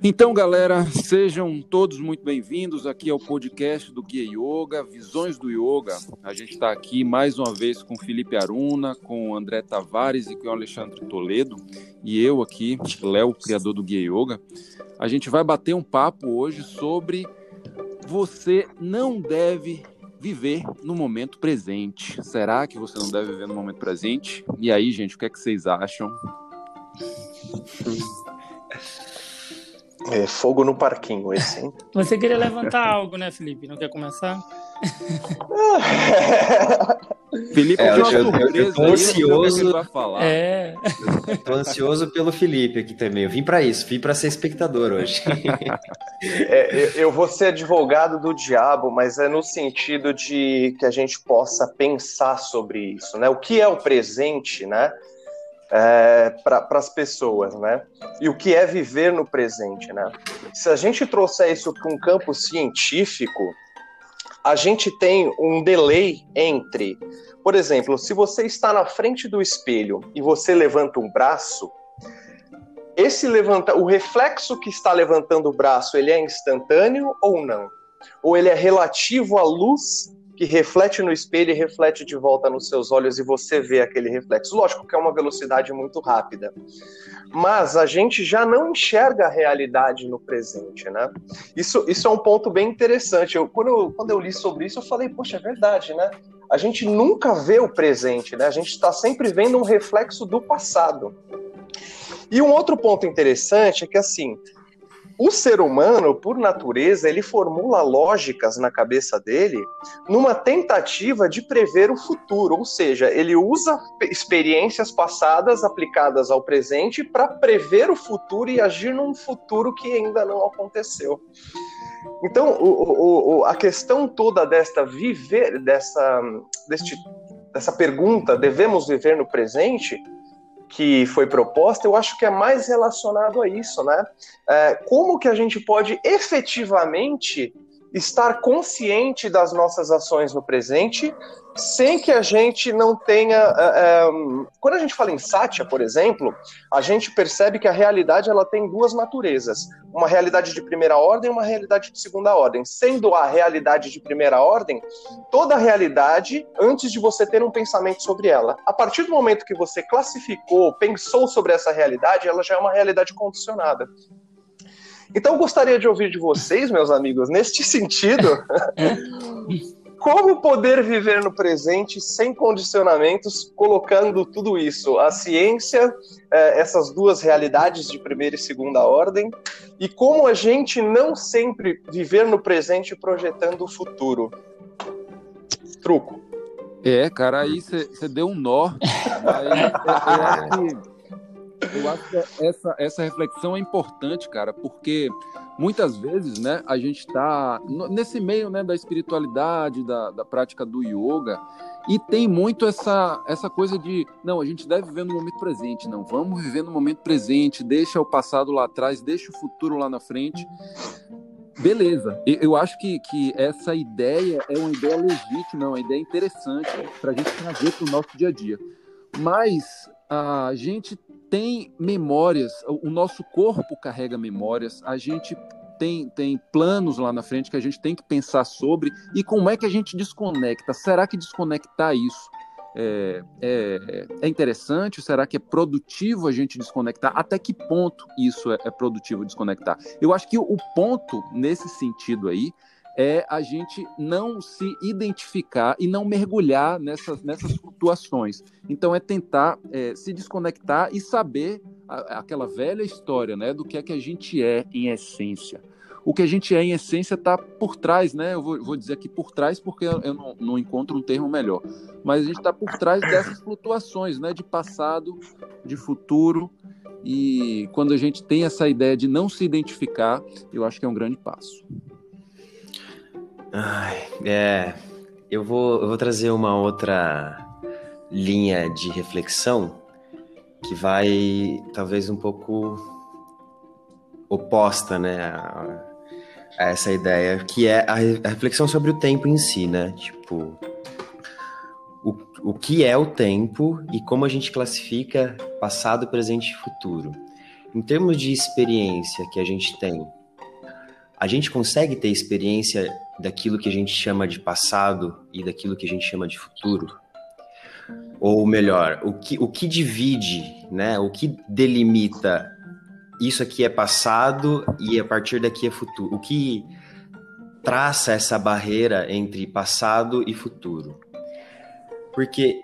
Então, galera, sejam todos muito bem-vindos aqui ao podcast do Guia Yoga, Visões do Yoga. A gente está aqui mais uma vez com Felipe Aruna, com André Tavares e com Alexandre Toledo, e eu aqui, Léo, criador do Guia Yoga. A gente vai bater um papo hoje sobre você não deve viver no momento presente. Será que você não deve viver no momento presente? E aí, gente, o que é que vocês acham? É, fogo no parquinho, esse, hein? Você queria levantar algo, né, Felipe? Não quer começar? Felipe, É, é, eu- eu- eu- eu tô ansioso. É. Tô ansioso pelo Felipe aqui também. Eu vim pra isso, vim pra ser espectador hoje. É, eu- eu vou ser advogado do diabo, mas é no sentido de que a gente possa pensar sobre isso, né? O que é o presente, né? Para as pessoas, né? E o que é viver no presente, né? Se a gente trouxer isso para um campo científico, a gente tem um delay entre, por exemplo, se você está na frente do espelho e você levanta um braço, esse levanta, o reflexo que está levantando o braço, ele é instantâneo ou não? Ou ele é relativo à luz que reflete no espelho e reflete de volta nos seus olhos e você vê aquele reflexo? Lógico que é uma velocidade muito rápida. Mas a gente já não enxerga a realidade no presente, né? Isso, isso é um ponto bem interessante. Eu, quando, eu, quando eu li sobre isso, eu falei, poxa, é verdade, né? A gente nunca vê o presente, né? A gente está sempre vendo um reflexo do passado. E um outro ponto interessante é que, assim, o ser humano, por natureza, ele formula lógicas na cabeça dele numa tentativa de prever o futuro, ou seja, ele usa experiências passadas aplicadas ao presente para prever o futuro e agir num futuro que ainda não aconteceu. Então, o, o, a questão toda desta viver, dessa, deste, dessa pergunta, devemos viver no presente? Que foi proposta, eu acho que é mais relacionado a isso, né? É, como que a gente pode efetivamente estar consciente das nossas ações no presente, sem que a gente não tenha. É, é, quando a gente fala em Satya, por exemplo, a gente percebe que a realidade ela tem duas naturezas: uma realidade de primeira ordem e uma realidade de segunda ordem. Sendo a realidade de primeira ordem, toda a realidade antes de você ter um pensamento sobre ela. A partir do momento que você classificou, pensou sobre essa realidade, ela já é uma realidade condicionada. Então, eu gostaria de ouvir de vocês, meus amigos, neste sentido, como poder viver no presente sem condicionamentos, colocando tudo isso, a ciência, essas duas realidades de primeira e segunda ordem, e como a gente não sempre viver no presente projetando o futuro. Truco. É, cara, aí você deu um nó. Mas eu acho que eu acho que essa, essa reflexão é importante, cara, porque muitas vezes, né, a gente está nesse meio, né, da espiritualidade, da, da prática do yoga, e tem muito essa, essa coisa de, não, a gente deve viver no momento presente, não, vamos viver no momento presente, deixa o passado lá atrás, deixa o futuro lá na frente. Beleza, eu acho que, que essa ideia é uma ideia legítima, uma ideia interessante para a gente trazer para o nosso dia a dia. Mas a gente tem memórias, o nosso corpo carrega memórias, a gente tem, tem planos lá na frente que a gente tem que pensar sobre e como é que a gente desconecta. Será que desconectar isso é, é, é interessante? Será que é produtivo a gente desconectar? Até que ponto isso é, é produtivo desconectar? Eu acho que o ponto nesse sentido aí é a gente não se identificar e não mergulhar nessas, nessas flutuações. Então é tentar é, se desconectar e saber a, aquela velha história, né, do que é que a gente é em essência. O que a gente é em essência está por trás, né? Eu vou, vou, dizer aqui por trás porque eu, não, não, encontro um termo melhor. Mas a gente está por trás dessas flutuações, né? De passado, de futuro. E quando a gente tem essa ideia de não se identificar, eu acho que é um grande passo. Ai, é. Eu vou, eu vou trazer uma outra linha de reflexão que vai talvez um pouco oposta, né, a, a essa ideia, que é a, a, reflexão sobre o tempo em si, né? Tipo, o, o que é o tempo e como a gente classifica passado, presente e futuro. em termos de experiência que a gente tem, a gente consegue ter experiência daquilo que a gente chama de passado e daquilo que a gente chama de futuro? Ou melhor, o que, o que divide, né? O que delimita isso aqui é passado e a partir daqui é futuro? O que traça essa barreira entre passado e futuro? Porque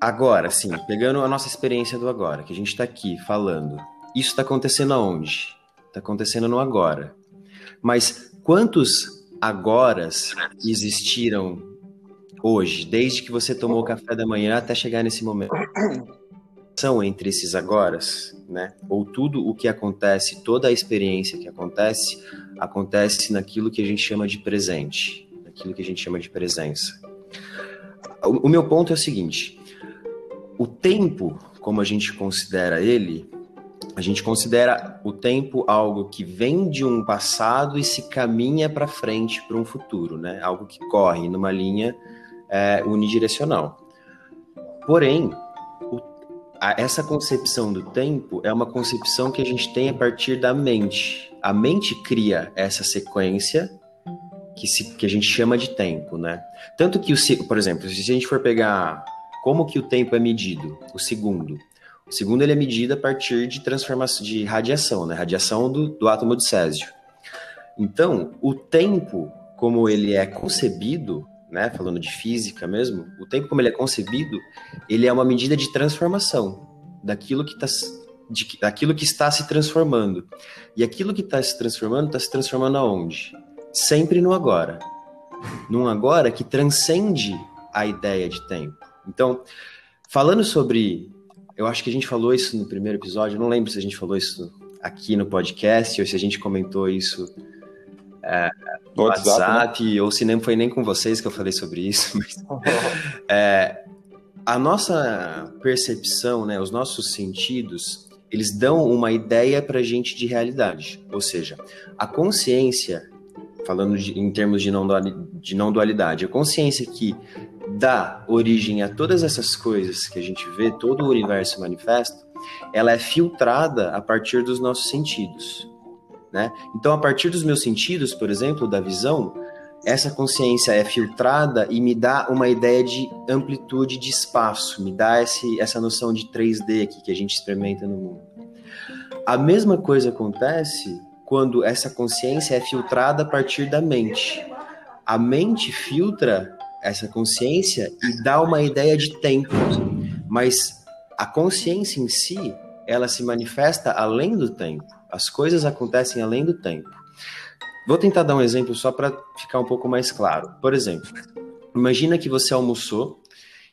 agora, sim, pegando a nossa experiência do agora, que a gente está aqui falando, isso está acontecendo aonde? Está acontecendo no agora. Mas quantos agoras existiram hoje, desde que você tomou o café da manhã até chegar nesse momento? São entre esses agoras, né? Ou tudo o que acontece, toda a experiência que acontece, acontece naquilo que a gente chama de presente, naquilo que a gente chama de presença. O, o meu ponto é o seguinte: o tempo, como a gente considera ele, a gente considera o tempo algo que vem de um passado e se caminha para frente para um futuro, né? Algo que corre numa linha é, unidirecional. Porém, o, a, essa concepção do tempo é uma concepção que a gente tem a partir da mente. A mente cria essa sequência que, se, que a gente chama de tempo, né? Tanto que, o, por exemplo, se a gente for pegar como que o tempo é medido, o segundo, Segundo, ele é medido a partir de transformação de radiação, né? Radiação do, do átomo de césio. Então, o tempo, como ele é concebido, né? Falando de física mesmo, o tempo como ele é concebido, ele é uma medida de transformação daquilo que está de, daquilo que está se transformando. E aquilo que está se transformando, está se transformando aonde? Sempre no agora. Num agora que transcende a ideia de tempo. Então, falando sobre eu acho que a gente falou isso no primeiro episódio, não lembro se a gente falou isso aqui no podcast ou se a gente comentou isso é, no WhatsApp, WhatsApp né? ou se nem foi nem com vocês que eu falei sobre isso. Mas, é, a nossa percepção, né, os nossos sentidos, eles dão uma ideia para a gente de realidade. Ou seja, a consciência, falando de, em termos de não, de não dualidade, a consciência que dá origem a todas essas coisas que a gente vê, todo o universo manifesto, ela é filtrada a partir dos nossos sentidos. Né? Então, a partir dos meus sentidos, por exemplo, da visão, essa consciência é filtrada e me dá uma ideia de amplitude de espaço, me dá esse, essa noção de 3D aqui que a gente experimenta no mundo. A mesma coisa acontece quando essa consciência é filtrada a partir da mente. A mente filtra essa consciência e dá uma ideia de tempo. Mas a consciência em si, ela se manifesta além do tempo. As coisas acontecem além do tempo. Vou tentar dar um exemplo só para ficar um pouco mais claro. Por exemplo, imagina que você almoçou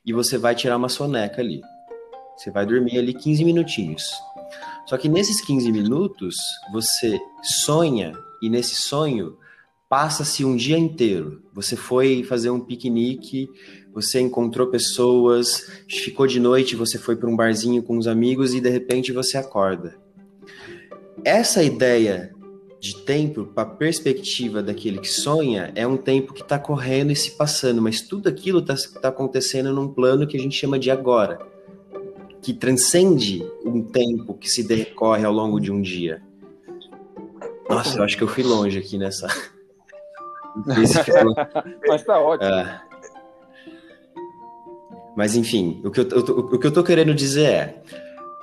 e você vai tirar uma soneca ali. Você vai dormir ali 15 minutinhos. Só que nesses 15 minutos, você sonha e nesse sonho passa-se um dia inteiro. Você foi fazer um piquenique, você encontrou pessoas, ficou de noite, você foi para um barzinho com os amigos e de repente você acorda. Essa ideia de tempo, para a perspectiva daquele que sonha, é um tempo que está correndo e se passando, mas tudo aquilo está tá acontecendo num plano que a gente chama de agora, que transcende um tempo que se decorre ao longo de um dia. Nossa, eu acho que eu fui longe aqui nessa. Mas tá ótimo. É. Mas enfim, o que, eu, o que eu tô querendo dizer é: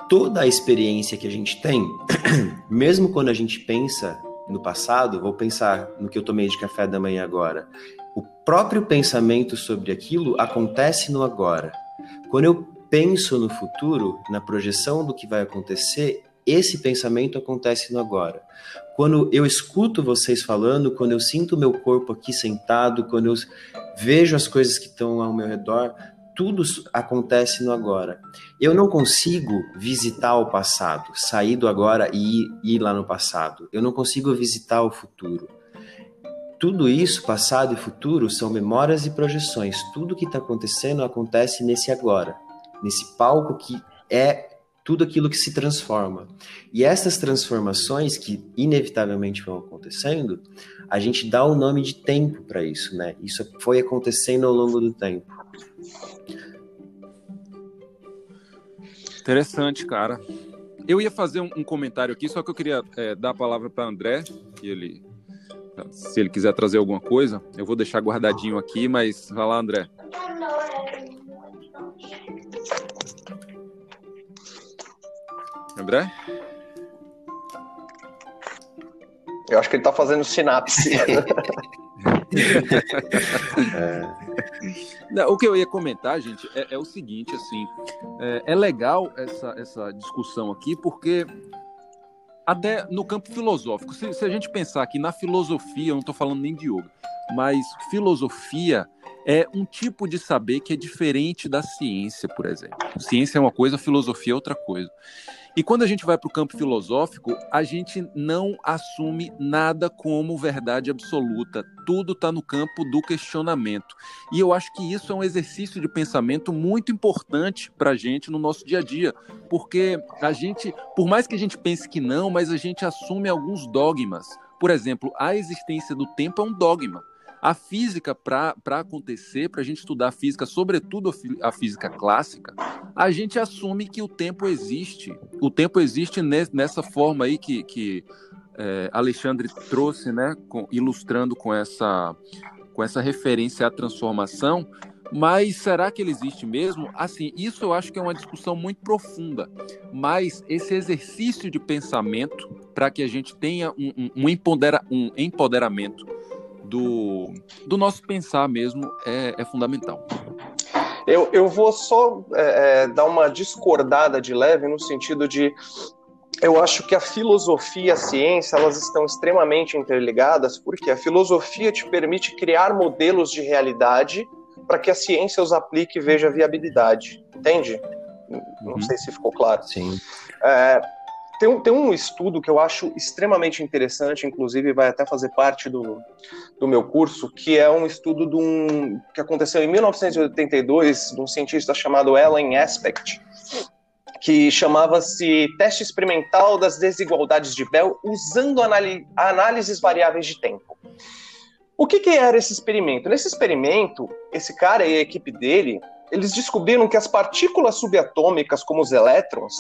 toda a experiência que a gente tem, mesmo quando a gente pensa no passado, vou pensar no que eu tomei de café da manhã agora. O próprio pensamento sobre aquilo acontece no agora. Quando eu penso no futuro, na projeção do que vai acontecer, esse pensamento acontece no agora. Quando eu escuto vocês falando, quando eu sinto meu corpo aqui sentado, quando eu vejo as coisas que estão ao meu redor, tudo acontece no agora. Eu não consigo visitar o passado, sair do agora e ir, ir lá no passado. Eu não consigo visitar o futuro. Tudo isso, passado e futuro, são memórias e projeções. Tudo que está acontecendo acontece nesse agora, nesse palco que é tudo aquilo que se transforma. E essas transformações que inevitavelmente vão acontecendo, a gente dá o nome de tempo para isso, né? Isso foi acontecendo ao longo do tempo. Interessante, cara. eu ia fazer um, um, comentário aqui, só que eu queria é, dar a palavra para André, que ele, se ele quiser trazer alguma coisa, eu vou deixar guardadinho aqui, mas vai lá, André. André? Eu acho que ele está fazendo sinapse. Não, o que eu ia comentar, gente, é, é o seguinte, assim, é, é, legal essa, essa discussão aqui, porque até no campo filosófico, se, se a gente pensar que na filosofia, eu não estou falando nem de yoga, mas filosofia é um tipo de saber que é diferente da ciência, por exemplo. Ciência é uma coisa, filosofia é outra coisa. E quando a gente vai para o campo filosófico, a gente não assume nada como verdade absoluta. Tudo está no campo do questionamento. E eu acho que isso é um exercício de pensamento muito importante para a gente no nosso dia a dia, porque a gente, por mais que a gente pense que não, mas a gente assume alguns dogmas. Por exemplo, a existência do tempo é um dogma. A física, para acontecer, para a gente estudar física, sobretudo a física clássica, a gente assume que o tempo existe. O tempo existe nessa forma aí que, que é, Alexandre trouxe, né, com, ilustrando com essa, com essa referência à transformação. Mas será que ele existe mesmo? Assim, isso eu acho que é uma discussão muito profunda. Mas esse exercício de pensamento, para que a gente tenha um, um, um, empodera, um empoderamento do, do nosso pensar mesmo é, é fundamental. Eu, eu vou só é, é, dar uma discordada de leve no sentido de eu acho que a filosofia e a ciência elas estão extremamente interligadas porque a filosofia te permite criar modelos de realidade para que a ciência os aplique e veja viabilidade, entende? Não uhum. sei se ficou claro. Sim. É, tem um, tem um estudo que eu acho extremamente interessante, inclusive vai até fazer parte do, do meu curso, que é um estudo de um, que aconteceu em 1982, de um cientista chamado Alan Aspect, que chamava-se Teste Experimental das Desigualdades de Bell usando análises variáveis de tempo. O que, que era esse experimento? Nesse experimento, esse cara e a equipe dele, eles descobriram que as partículas subatômicas, como os elétrons,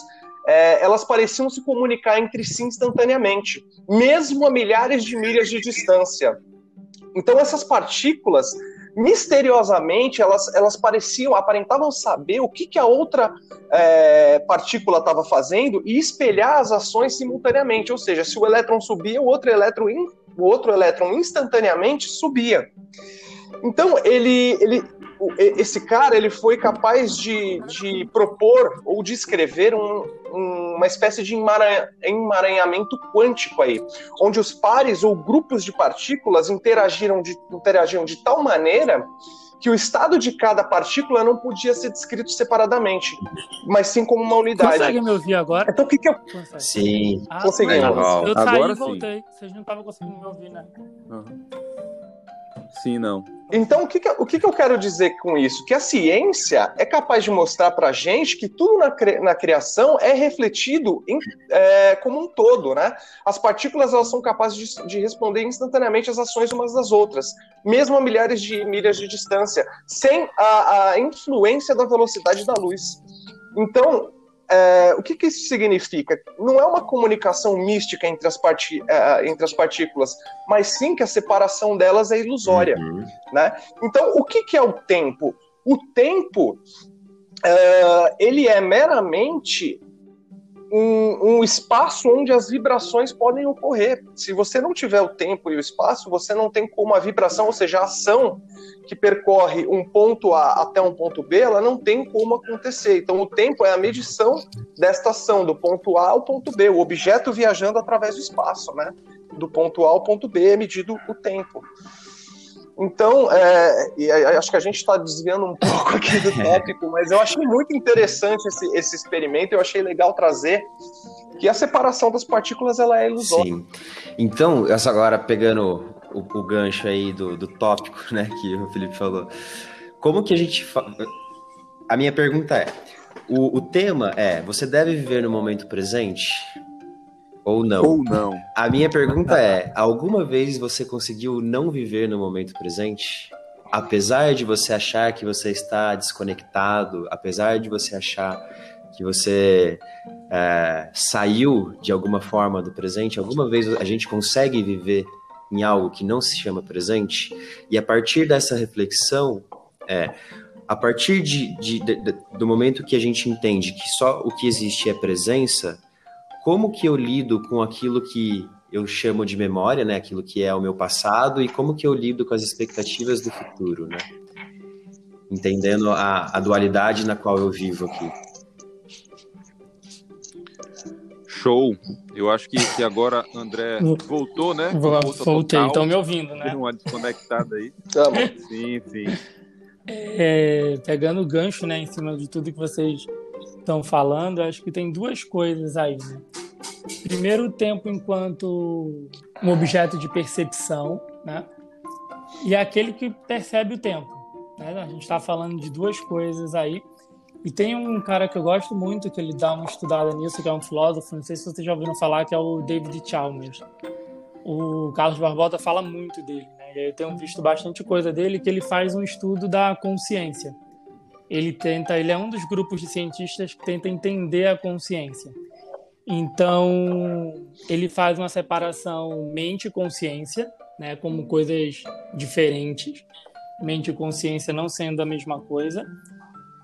é, elas pareciam se comunicar entre si instantaneamente, mesmo a milhares de milhas de distância. Então essas partículas, misteriosamente, elas, elas pareciam, aparentavam saber o que, que a outra é, partícula estava fazendo e espelhar as ações simultaneamente. Ou seja, se o elétron subia, o outro elétron, o outro elétron instantaneamente subia. Então ele, ele, esse cara ele foi capaz de, de propor ou de escrever um, um, uma espécie de emaranhamento quântico aí, onde os pares ou grupos de partículas interagiram de, interagiam de tal maneira que o estado de cada partícula não podia ser descrito separadamente, mas sim como uma unidade. Consegue me ouvir agora? Então o que que eu... Consegue. Sim. Ah, Conseguimos. Eu saí agora e voltei. Sim. Vocês não estavam conseguindo me ouvir, né? Uhum. Sim, não. Então, o que, que, o que, que eu quero dizer com isso? Que a ciência é capaz de mostrar para gente que tudo na, na criação é refletido em, é, como um todo, né? As partículas elas são capazes de, de, responder instantaneamente às ações umas das outras, mesmo a milhares de milhas de distância, sem a, a influência da velocidade da luz. Então, é, o que, que, isso significa? Não é uma comunicação mística entre as, parti é, entre as partículas, mas sim que a separação delas é ilusória. Uhum. Né? Então, o que, que, é o tempo? O tempo é, ele é meramente um, um, espaço onde as vibrações podem ocorrer. Se você não tiver o tempo e o espaço, você não tem como a vibração, ou seja, a ação que percorre um ponto A até um ponto B, ela não tem como acontecer. Então, o tempo é a medição desta ação, do ponto A ao ponto B, o objeto viajando através do espaço, né? Do ponto A ao ponto B é medido o tempo. Então, é, acho que a gente está desviando um pouco aqui do tópico, mas eu achei muito interessante esse, esse experimento, eu achei legal trazer que a separação das partículas ela é ilusória. Sim. Então, essa agora pegando o, o, gancho aí do, do tópico, né, que o Felipe falou, como que a gente fa... a minha pergunta é, o, o tema é, você deve viver no momento presente? Ou não. Ou não. A minha pergunta é: alguma vez você conseguiu não viver no momento presente? Apesar de você achar que você está desconectado, apesar de você achar que você é, saiu de alguma forma do presente? Alguma vez a gente consegue viver em algo que não se chama presente? E a partir dessa reflexão, é, a partir de, de, de, do momento que a gente entende que só o que existe é presença, como que eu lido com aquilo que eu chamo de memória, né? Aquilo que é o meu passado e como que eu lido com as expectativas do futuro, né? Entendendo a, a dualidade na qual eu vivo aqui. Show. Eu acho que, que agora André voltou, né? Voltei, estão me ouvindo, né? Tem uma desconectada aí. Tamo. Sim, sim. É, pegando o gancho, né, em cima de tudo que vocês estão falando, acho que tem duas coisas aí, né? Primeiro, o tempo enquanto um objeto de percepção, né? E aquele que percebe o tempo. Né? A gente está falando de duas coisas aí e tem um cara que eu gosto muito, que ele dá uma estudada nisso, que é um filósofo, não sei se vocês já ouviram falar, que é o David Chalmers. O Carlos Barbosa fala muito dele, né? E eu tenho visto bastante coisa dele, que ele faz um estudo da consciência. Ele tenta, ele é um dos grupos de cientistas que tenta entender a consciência. Então, ele faz uma separação mente e consciência, né, como coisas diferentes, mente e consciência não sendo a mesma coisa.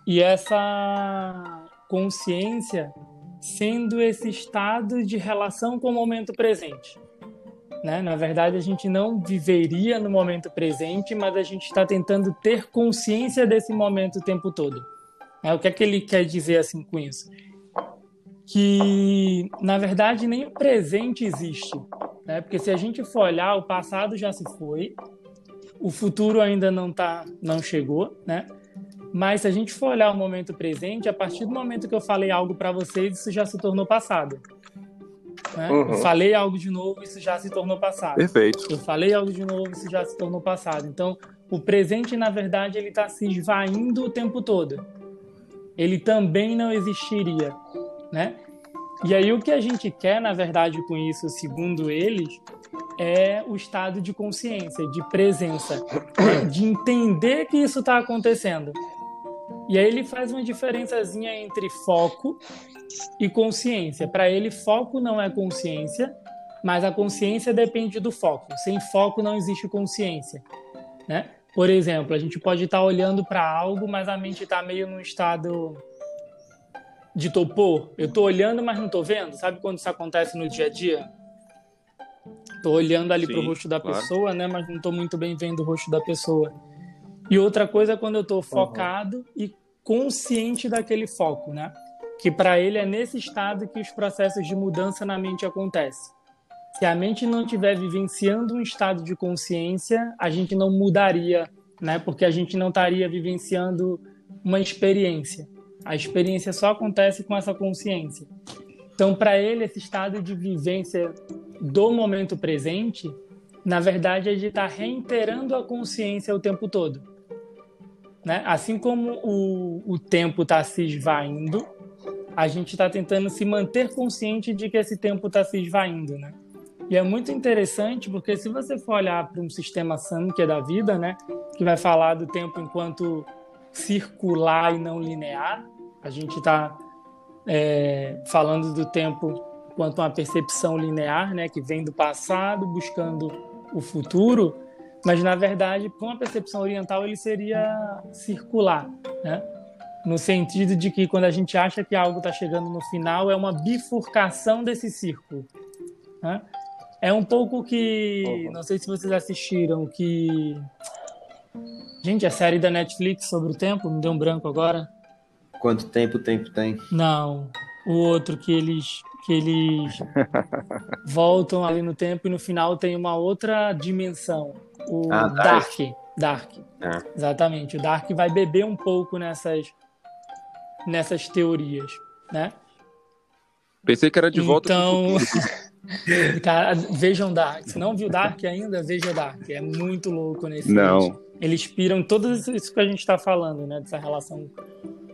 E essa consciência sendo esse estado de relação com o momento presente. Né? Na verdade, a gente não viveria no momento presente, mas a gente está tentando ter consciência desse momento o tempo todo. É, o que é que ele quer dizer assim com isso? Que, na verdade, nem o presente existe. Né? Porque se a gente for olhar, o passado já se foi, o futuro ainda não, tá, não chegou, né? Mas se a gente for olhar o momento presente, a partir do momento que eu falei algo para vocês, isso já se tornou passado. Né? Uhum. Eu falei algo de novo, isso já se tornou passado. Perfeito. Eu falei algo de novo, isso já se tornou passado. Então, o presente, na verdade, ele está se esvaindo o tempo todo. Ele também não existiria, né? E aí o que a gente quer, na verdade, com isso, segundo eles, é o estado de consciência, de presença, de entender que isso está acontecendo. E aí ele faz uma diferençazinha entre foco e consciência. Para ele, foco não é consciência, mas a consciência depende do foco. Sem foco não existe consciência, né? Por exemplo, a gente pode estar tá olhando para algo, mas a mente está meio num estado de topor. Eu estou olhando, mas não estou vendo. Sabe quando isso acontece no dia a dia? Estou olhando ali para o rosto da claro. pessoa, né? Mas não estou muito bem vendo o rosto da pessoa. E outra coisa é quando eu estou focado uhum. e consciente daquele foco, né? Que para ele é nesse estado que os processos de mudança na mente acontecem. Se a mente não estiver vivenciando um estado de consciência, a gente não mudaria, né? Porque a gente não estaria vivenciando uma experiência. A experiência só acontece com essa consciência. Então, para ele, esse estado de vivência do momento presente, na verdade, é de estar tá reiterando a consciência o tempo todo. Né? Assim como o, o tempo está se esvaindo, a gente está tentando se manter consciente de que esse tempo está se esvaindo, né? E é muito interessante porque se você for olhar para um sistema Samkhya da vida, né, que vai falar do tempo enquanto circular e não linear, a gente está é, falando do tempo quanto uma percepção linear, né, que vem do passado buscando o futuro, mas na verdade, com a percepção oriental, ele seria circular, né? No sentido de que quando a gente acha que algo está chegando no final, é uma bifurcação desse círculo. Né? É um pouco que, não sei se vocês assistiram, que gente, a série da Netflix sobre o tempo, me deu um branco agora. Quanto tempo o tempo tem? Não, o outro que eles que eles voltam ali no tempo e no final tem uma outra dimensão, o ah, Dark. Dark. É. Exatamente. O Dark vai beber um pouco nessas nessas teorias, né? Pensei que era de volta então... Cara, vejam Dark. Se não viu Dark ainda, veja Dark. É muito louco nesse Não. Vídeo. Eles piram tudo isso que a gente está falando, né? Dessa relação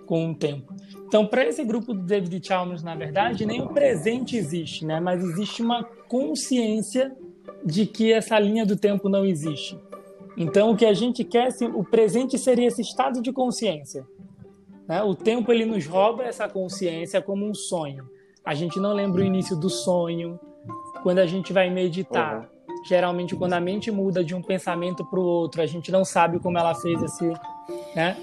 com o tempo. Então, para esse grupo do David Chalmers, na verdade, nem o presente existe, né? Mas existe uma consciência de que essa linha do tempo não existe. Então, o que a gente quer, assim, o presente seria esse estado de consciência, Né? O tempo ele nos rouba essa consciência como um sonho. A gente não lembra o início do sonho. Quando a gente vai meditar, uhum. geralmente quando a mente muda de um pensamento para o outro, a gente não sabe como ela fez esse, né?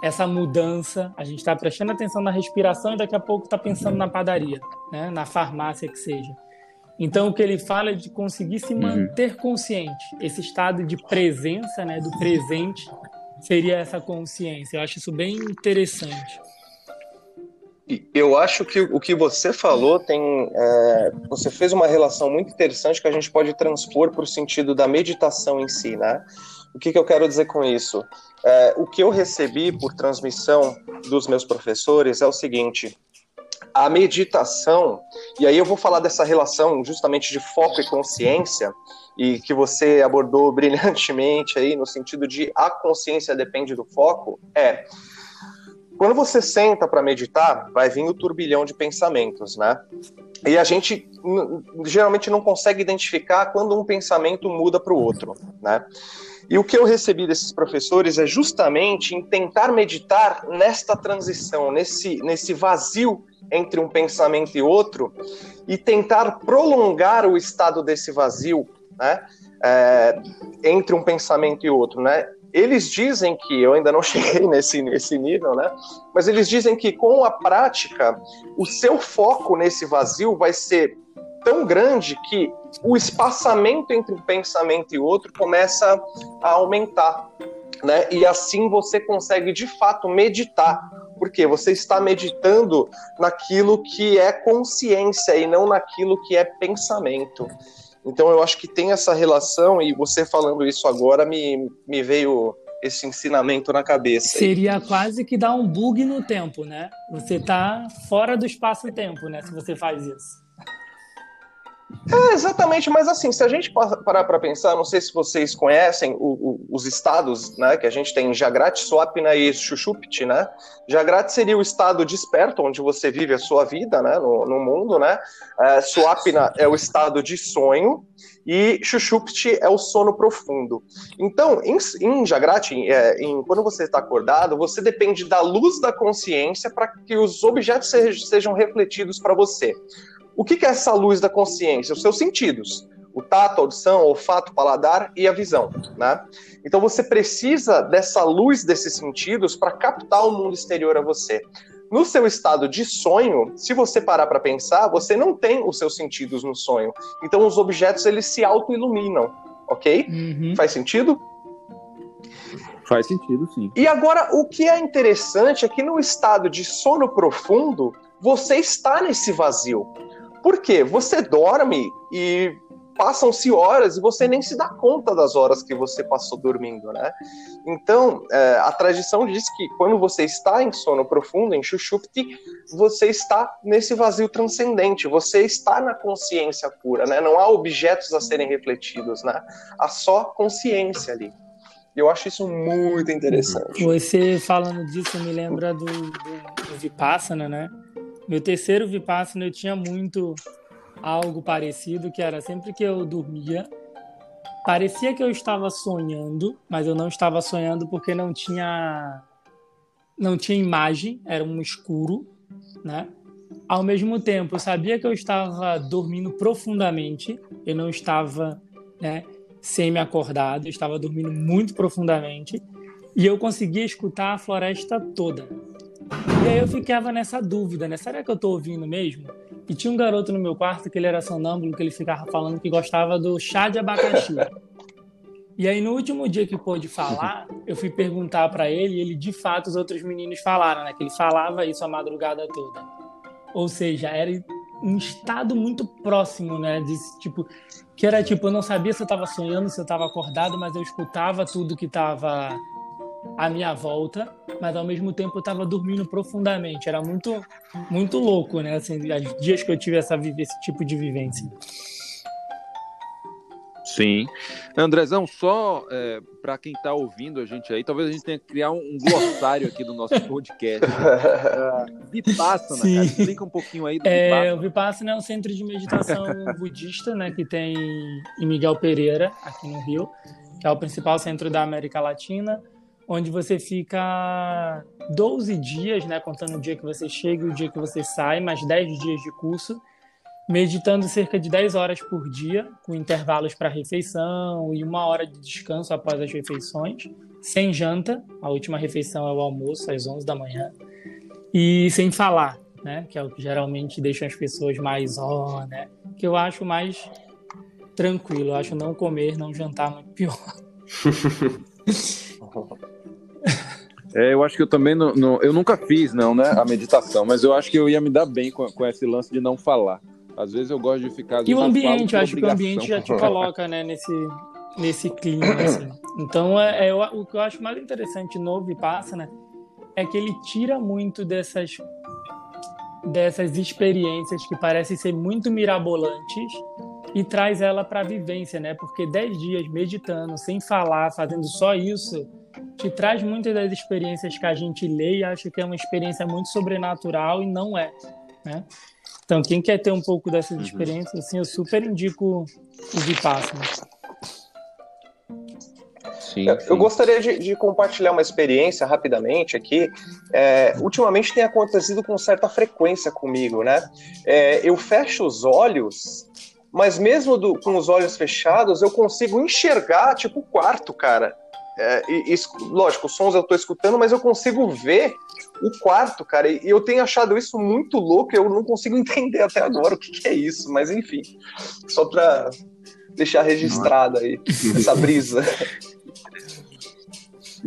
essa mudança. A gente está prestando atenção na respiração e daqui a pouco está pensando na padaria, né? na farmácia que seja. Então, o que ele fala é de conseguir se uhum. manter consciente. Esse estado de presença, né, do presente, seria essa consciência. Eu acho isso bem interessante. Eu acho que o que você falou tem. É, você fez uma relação muito interessante que a gente pode transpor para o sentido da meditação em si, né? O que, que eu quero dizer com isso? É, o que eu recebi por transmissão dos meus professores é o seguinte: a meditação, e aí eu vou falar dessa relação justamente de foco e consciência, e que você abordou brilhantemente aí, no sentido de a consciência depende do foco, é. Quando você senta para meditar, vai vir o turbilhão de pensamentos, né? E a gente geralmente não consegue identificar quando um pensamento muda para o outro, né? E o que eu recebi desses professores é justamente em tentar meditar nesta transição, nesse, nesse vazio entre um pensamento e outro, e tentar prolongar o estado desse vazio, né? É, entre um pensamento e outro, né? Eles dizem que, eu ainda não cheguei nesse, nesse nível, né? Mas eles dizem que com a prática, o seu foco nesse vazio vai ser tão grande que o espaçamento entre um pensamento e outro começa a aumentar. Né? E assim você consegue de fato meditar, porque você está meditando naquilo que é consciência e não naquilo que é pensamento. Então eu acho que tem essa relação, e você falando isso agora me, me veio esse ensinamento na cabeça. Seria quase que dar um bug no tempo, né? Você está fora do espaço-tempo, né? Se você faz isso. É, exatamente, mas assim, se a gente parar para pensar, não sei se vocês conhecem o, o, os estados, né, que a gente tem Jagrat, Swapna e Shushupti, né? Jagrat seria o estado desperto, onde você vive a sua vida, né, no, no mundo, né? É, Swapna é o estado de sonho e Shushupti é o sono profundo. Então, em, em Jagrat, é, em, quando você está acordado, você depende da luz da consciência para que os objetos sejam refletidos para você. O que é essa luz da consciência? Os seus sentidos. O tato, a audição, o olfato, o paladar e a visão, né? Então você precisa dessa luz desses sentidos para captar o mundo exterior a você. No seu estado de sonho, se você parar para pensar, você não tem os seus sentidos no sonho. Então os objetos eles se auto-iluminam, ok? Uhum. Faz sentido? Faz sentido, sim. E agora, o que é interessante é que no estado de sono profundo, você está nesse vazio. Por quê? Você dorme e passam-se horas e você nem se dá conta das horas que você passou dormindo, né? Então, é, a tradição diz que quando você está em sono profundo, em Shushupti, você está nesse vazio transcendente, você está na consciência pura, né? Não há objetos a serem refletidos, né? Há só consciência ali. Eu acho isso muito interessante. Você falando disso me lembra do, do Vipassana, né? Meu terceiro Vipassana eu tinha muito algo parecido, que era sempre que eu dormia, parecia que eu estava sonhando, mas eu não estava sonhando porque não tinha não tinha imagem, era um escuro, né? Ao mesmo tempo, eu sabia que eu estava dormindo profundamente, eu não estava, né, semi-acordado, eu estava dormindo muito profundamente, e eu conseguia escutar a floresta toda. E aí eu ficava nessa dúvida, né? Será que eu tô ouvindo mesmo? E tinha um garoto no meu quarto que ele era sonâmbulo, que ele ficava falando que gostava do chá de abacaxi. E aí no último dia que pôde falar, eu fui perguntar para ele e ele de fato os outros meninos falaram, né? Que ele falava isso a madrugada toda. Ou seja, era um estado muito próximo, né? Desse tipo, que era tipo, eu não sabia se eu estava sonhando, se eu estava acordado, mas eu escutava tudo que estava à minha volta, mas ao mesmo tempo eu estava dormindo profundamente. Era muito, muito louco, né? Assim, os dias que eu tive essa, esse tipo de vivência. Sim. Andrezão, só é, para quem está ouvindo a gente aí, talvez a gente tenha que criar um, glossário aqui do nosso podcast. uh, Vipassana, Sim. cara, explica um pouquinho aí do é, Vipassana. O Vipassana é um centro de meditação budista, né, que tem em Miguel Pereira, aqui no Rio, que é o principal centro da América Latina onde você fica 12 dias, né, contando o dia que você chega e o dia que você sai, mais 10 dias de curso, meditando cerca de 10 horas por dia, com intervalos para refeição e uma hora de descanso após as refeições, sem janta, a última refeição é o almoço às 11 da manhã, e sem falar, né, que é o que geralmente deixa as pessoas mais ó, oh, né, que eu acho mais tranquilo, eu acho não comer, não jantar muito pior. É, eu acho que eu também não, não, eu nunca fiz não, né, a meditação, mas eu acho que eu ia me dar bem com, com esse lance de não falar. Às vezes eu gosto de ficar. E o ambiente, eu, eu acho que o ambiente já te coloca, né, nesse nesse clima, assim. Então, é, é, o que eu acho mais interessante no Vipassana é que ele tira muito dessas dessas experiências que parecem ser muito mirabolantes e traz ela para a vivência, né? Porque dez dias meditando, sem falar, fazendo só isso, te traz muitas das experiências que a gente lê e acha que é uma experiência muito sobrenatural e não é, né? Então, quem quer ter um pouco dessas uhum. experiências, assim, eu super indico o Vipassana. Sim, sim. Eu gostaria de, de, compartilhar uma experiência rapidamente aqui. É, ultimamente tem acontecido com certa frequência comigo, né? É, eu fecho os olhos, mas mesmo do, com os olhos fechados, eu consigo enxergar, tipo, o quarto, cara. É, e, e, lógico, os sons eu tô escutando, mas eu consigo ver o quarto, cara. E eu tenho achado isso muito louco, eu não consigo entender até agora o que, que é isso, mas enfim, só para deixar registrado aí essa brisa.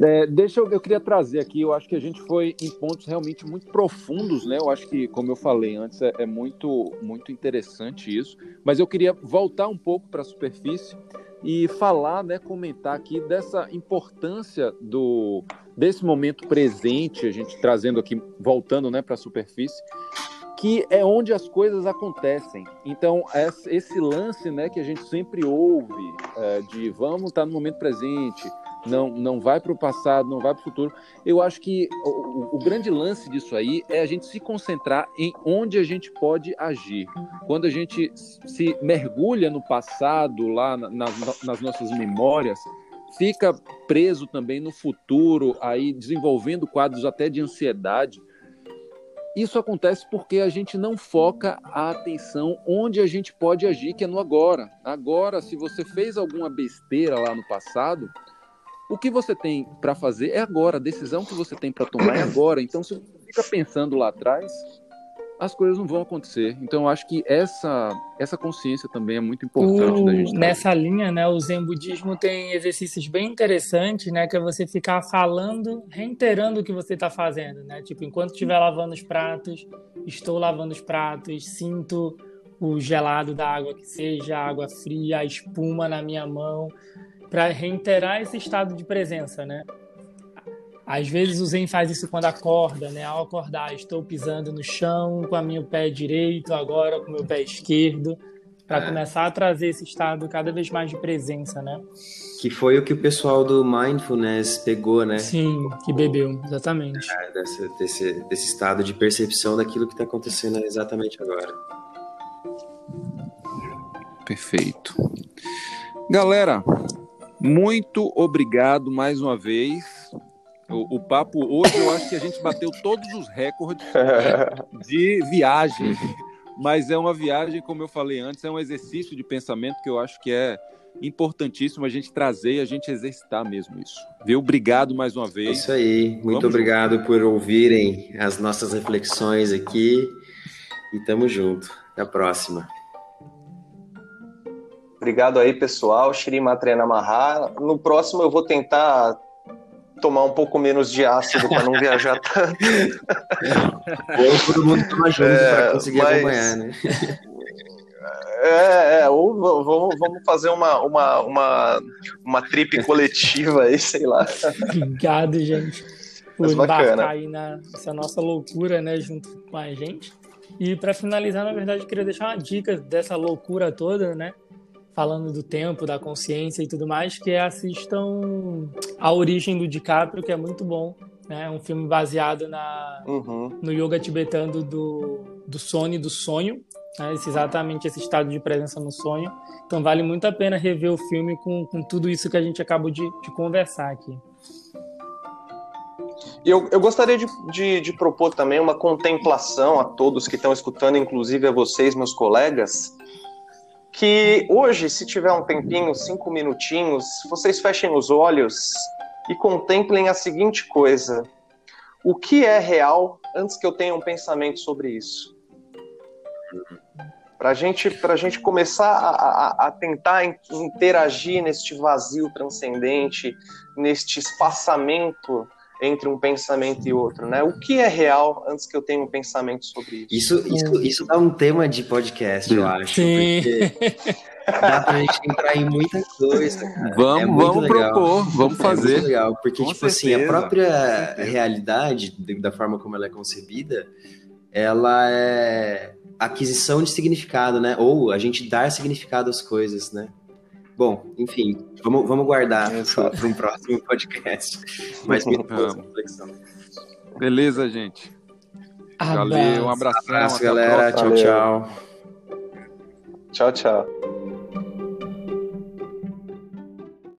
É, deixa eu, eu queria trazer aqui, eu acho que a gente foi em pontos realmente muito profundos, né? Eu acho que, como eu falei antes, é, é muito, muito interessante isso. Mas eu queria voltar um pouco para a superfície e falar, né, comentar aqui dessa importância do desse momento presente, a gente trazendo aqui, voltando, né, para a superfície, que é onde as coisas acontecem. Então, esse lance, né, que a gente sempre ouve é, de vamos estar no momento presente, não, não vai para o passado, não vai para o futuro. Eu acho que o, o, grande lance disso aí é a gente se concentrar em onde a gente pode agir. Quando a gente se mergulha no passado, lá nas, nas nossas memórias, fica preso também no futuro, aí desenvolvendo quadros até de ansiedade. Isso acontece porque a gente não foca a atenção onde a gente pode agir, que é no agora. Agora, se você fez alguma besteira lá no passado, o que você tem para fazer é agora, a decisão que você tem para tomar é agora. Então, se você fica pensando lá atrás, as coisas não vão acontecer. Então, eu acho que essa, essa consciência também é muito importante o, da gente. Nessa linha, né, o Zen Budismo tem exercícios bem interessantes, né, que é você ficar falando, reiterando o que você está fazendo, né? Tipo, enquanto estiver lavando os pratos, estou lavando os pratos, sinto o gelado da água que seja, a água fria, a espuma na minha mão para reiterar esse estado de presença, né? Às vezes o Zen faz isso quando acorda, né? Ao acordar, estou pisando no chão com o meu pé direito, agora com o meu pé esquerdo, para é. começar a trazer esse estado cada vez mais de presença, né? Que foi o que o pessoal do Mindfulness pegou, né? Sim, que bebeu, exatamente. É, desse, desse, desse estado de percepção daquilo que está acontecendo exatamente agora. Perfeito. Galera, muito obrigado mais uma vez. O, o, papo hoje eu acho que a gente bateu todos os recordes de viagem, mas é uma viagem, como eu falei antes, é um exercício de pensamento que eu acho que é importantíssimo a gente trazer e a gente exercitar mesmo isso. Viu? Obrigado mais uma vez. Isso aí. Muito Vamos obrigado junto. por ouvirem as nossas reflexões aqui e tamo junto. Até a próxima. Obrigado aí, pessoal. Shri Matrena Mahá. No próximo eu vou tentar tomar um pouco menos de ácido para não viajar tanto. ou todo mundo toma junto é, para conseguir mas... acompanhar, né? É, é, ou vamos, vamos fazer uma, uma, uma, uma trip coletiva aí, sei lá. Obrigado, gente, por embarcar aí nessa nossa loucura, né, junto com a gente. E para finalizar, na verdade, eu queria deixar uma dica dessa loucura toda, né? Falando do tempo, da consciência e tudo mais, que é assistam A Origem do DiCaprio, que é muito bom. Né? É um filme baseado na, uhum. no yoga tibetano do, do sono e do sonho. Né? Esse, exatamente esse estado de presença no sonho. Então vale muito a pena rever o filme com, com tudo isso que a gente acabou de, de conversar aqui. E eu, eu gostaria de, de, de, propor também uma contemplação a todos que estão escutando, inclusive a vocês, meus colegas, que hoje, se tiver um tempinho, cinco minutinhos, vocês fechem os olhos e contemplem a seguinte coisa: o que é real antes que eu tenha um pensamento sobre isso? Para gente, a gente começar a, a, a, tentar interagir neste vazio transcendente, neste espaçamento entre um pensamento e outro, né? O que é real antes que eu tenha um pensamento sobre isso? Isso, isso, isso dá um tema de podcast, eu acho. Sim. dá pra gente entrar em muita coisa, cara. Vamos, é vamos legal. propor, vamos é fazer. É legal, porque, Com tipo certeza. assim, a própria realidade, da forma como ela é concebida, ela é aquisição de significado, né? Ou a gente dar significado às coisas, né? Bom, enfim, vamos, vamos guardar para um próximo podcast. Mas muito boa reflexão. Beleza, gente. Valeu, um abraço. Um abraço, galera. Tchau, tchau. Tchau, tchau.